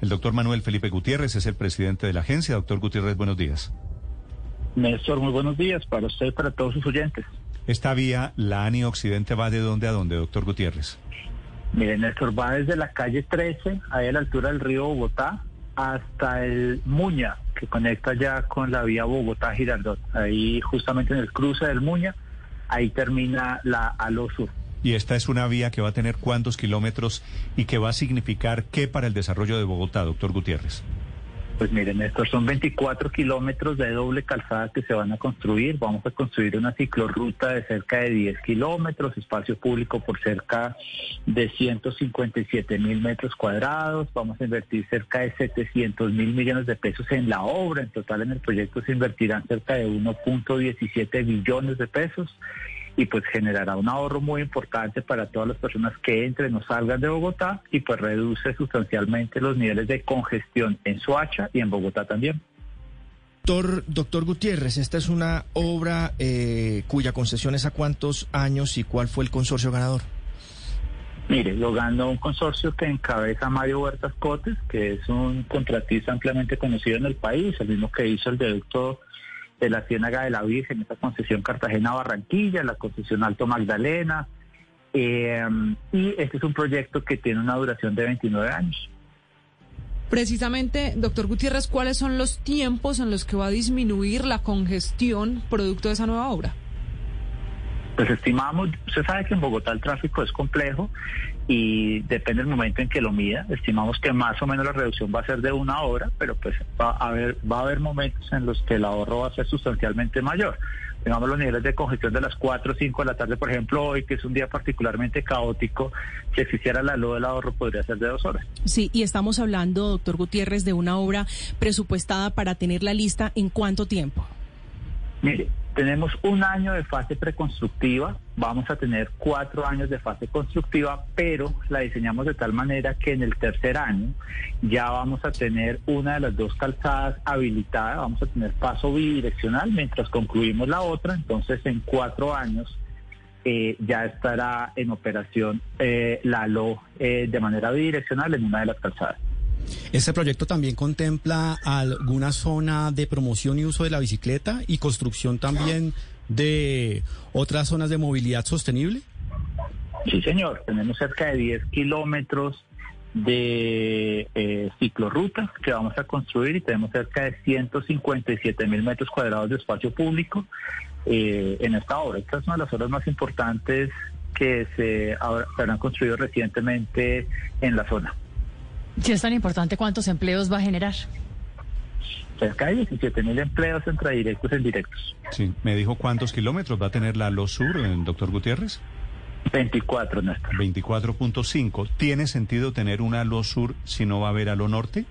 El doctor Manuel Felipe Gutiérrez es el presidente de la agencia. Doctor Gutiérrez, buenos días. Néstor, muy buenos días para usted y para todos sus oyentes. Esta vía, la ANI Occidente, ¿va de dónde a dónde, doctor Gutiérrez? Mire, Néstor, va desde la calle 13, ahí a la altura del río Bogotá, hasta el Muña, que conecta ya con la vía Bogotá-Girardot. Ahí justamente en el cruce del Muña, ahí termina la Alo Sur. Y esta es una vía que va a tener cuántos kilómetros y que va a significar qué para el desarrollo de Bogotá, doctor Gutiérrez. Pues miren, estos son 24 kilómetros de doble calzada que se van a construir. Vamos a construir una ciclorruta de cerca de 10 kilómetros, espacio público por cerca de 157 mil metros cuadrados. Vamos a invertir cerca de 700 mil millones de pesos en la obra. En total en el proyecto se invertirán cerca de 1.17 billones de pesos y pues generará un ahorro muy importante para todas las personas que entren o salgan de Bogotá y pues reduce sustancialmente los niveles de congestión en Soacha y en Bogotá también. Doctor, doctor Gutiérrez, esta es una obra eh, cuya concesión es a cuántos años y cuál fue el consorcio ganador. Mire, lo ganó un consorcio que encabeza Mario Huertas Cotes, que es un contratista ampliamente conocido en el país, el mismo que hizo el deducto de la Ciénaga de la Virgen, esta concesión Cartagena-Barranquilla, la concesión Alto Magdalena. Eh, y este es un proyecto que tiene una duración de 29 años. Precisamente, doctor Gutiérrez, ¿cuáles son los tiempos en los que va a disminuir la congestión producto de esa nueva obra? Pues estimamos, usted sabe que en Bogotá el tráfico es complejo y depende del momento en que lo mida. Estimamos que más o menos la reducción va a ser de una hora, pero pues va a haber, va a haber momentos en los que el ahorro va a ser sustancialmente mayor. Tengamos los niveles de congestión de las 4 o 5 de la tarde, por ejemplo, hoy, que es un día particularmente caótico, si existiera la luz del ahorro podría ser de dos horas. Sí, y estamos hablando, doctor Gutiérrez, de una obra presupuestada para tenerla lista en cuánto tiempo. Mire, tenemos un año de fase preconstructiva, vamos a tener cuatro años de fase constructiva, pero la diseñamos de tal manera que en el tercer año ya vamos a tener una de las dos calzadas habilitada, vamos a tener paso bidireccional mientras concluimos la otra, entonces en cuatro años eh, ya estará en operación eh, la LO eh, de manera bidireccional en una de las calzadas. ¿Este proyecto también contempla alguna zona de promoción y uso de la bicicleta y construcción también de otras zonas de movilidad sostenible? Sí, señor. Tenemos cerca de 10 kilómetros de eh, ciclorrutas que vamos a construir y tenemos cerca de 157 mil metros cuadrados de espacio público eh, en esta obra. Esta es una de las obras más importantes que se, han construido recientemente en la zona. Si es tan importante, ¿cuántos empleos va a generar? Cerca de 17 mil empleos entre directos e indirectos. Sí, me dijo cuántos kilómetros va a tener la Lo Sur, el doctor Gutiérrez. 24, Néstor. 24.5. ¿Tiene sentido tener una Lo Sur si no va a haber a Lo Norte?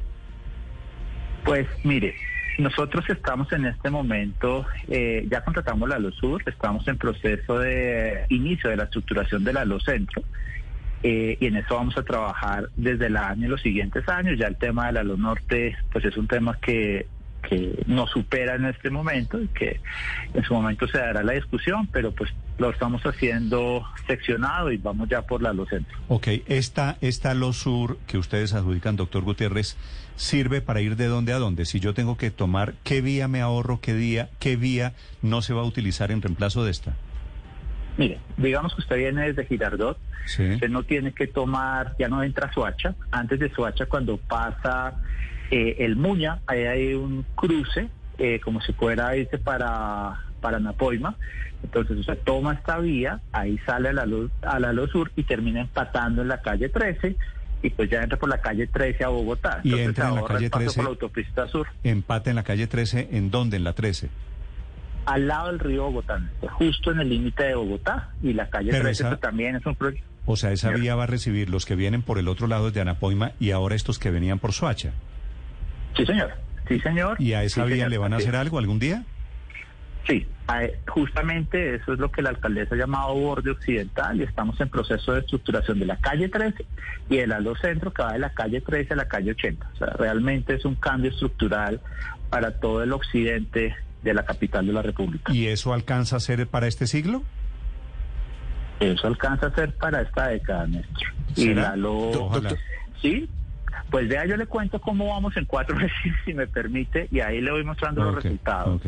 Pues mire, nosotros estamos en este momento, eh, ya contratamos la Lo Sur, estamos en proceso de inicio de la estructuración de la Lo Centro. Eh, y en eso vamos a trabajar desde el año y los siguientes años. Ya el tema de la Luz Norte, pues es un tema que, que nos supera en este momento y que en su momento se dará la discusión, pero pues lo estamos haciendo seccionado y vamos ya por la Luz Centro. Ok, esta, esta Luz Sur que ustedes adjudican, doctor Gutiérrez, sirve para ir de dónde a dónde. Si yo tengo que tomar, ¿qué vía me ahorro? ¿Qué, día, qué vía no se va a utilizar en reemplazo de esta? Mire, digamos que usted viene desde Girardot, usted no tiene que tomar, ya no entra a Soacha, antes de Soacha cuando pasa eh, el Muña, ahí hay un cruce, eh, como si fuera irse para, para Napoima, entonces usted toma esta vía, ahí sale a la luz, a la luz sur y termina empatando en la calle 13 y pues ya entra por la calle 13 a Bogotá. y entra en la calle 13 por la autopista sur. Empate en la calle 13, ¿en dónde? En la 13 al lado del río Bogotá, justo en el límite de Bogotá y la calle 13 pues, también es un proyecto. O sea, esa vía va a recibir los que vienen por el otro lado de Anapoima y ahora estos que venían por Soacha. Sí, señor. Sí, señor. ¿Y a esa vía le van a hacer algo algún día? Sí, justamente eso es lo que la alcaldesa ha llamado borde occidental y estamos en proceso de estructuración de la calle 13 y el Aldo Centro que va de la calle 13 a la calle 80. O sea, realmente es un cambio estructural para todo el occidente de la capital de la República. ¿Y eso alcanza a ser para este siglo? Eso alcanza a ser para esta década, Néstor. Y la lo... Sí, Pues vea, yo le cuento cómo vamos en 4G, si me permite, y ahí le voy mostrando los resultados.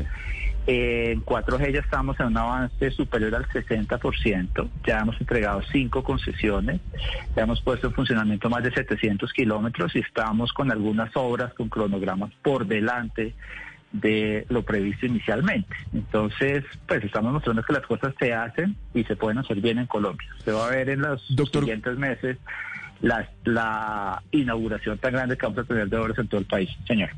Eh, en 4G ya estamos en un avance superior al 60%, ya hemos entregado cinco concesiones, ya hemos puesto en funcionamiento más de 700 kilómetros y estamos con algunas obras con cronogramas por delante de lo previsto inicialmente. Entonces, pues estamos mostrando que las cosas se hacen y se pueden hacer bien en Colombia. Se va a ver en los siguientes meses la, la inauguración tan grande que vamos a tener de obras en todo el país, señor.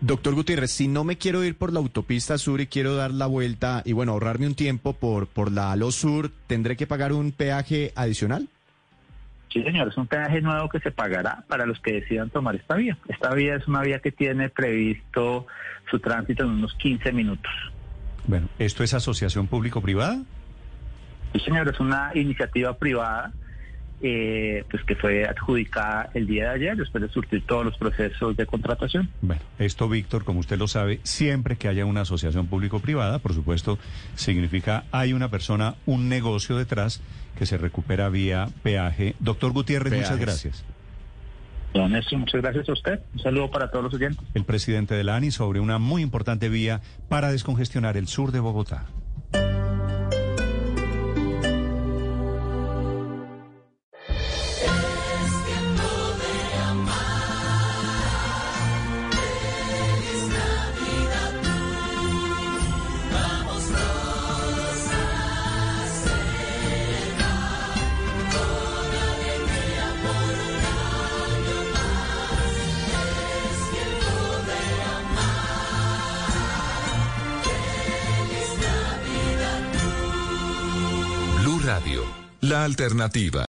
Doctor Gutiérrez, si no me quiero ir por la autopista sur y quiero dar la vuelta y bueno, ahorrarme un tiempo por, por la Alo Sur, ¿tendré que pagar un peaje adicional? Sí, señor, es un peaje nuevo que se pagará para los que decidan tomar esta vía. Esta vía es una vía que tiene previsto su tránsito en unos 15 minutos. Bueno, ¿esto es asociación público-privada? Sí, señor, es una iniciativa privada eh, pues que fue adjudicada el día de ayer después de surtir todos los procesos de contratación. Bueno, esto, Víctor, como usted lo sabe, siempre que haya una asociación público-privada, por supuesto, significa hay una persona, un negocio detrás que se recupera vía peaje. Doctor Gutiérrez, muchas gracias. Don muchas gracias a usted. Un saludo para todos los oyentes. El presidente de la ANI sobre una muy importante vía para descongestionar el sur de Bogotá. Alternativa.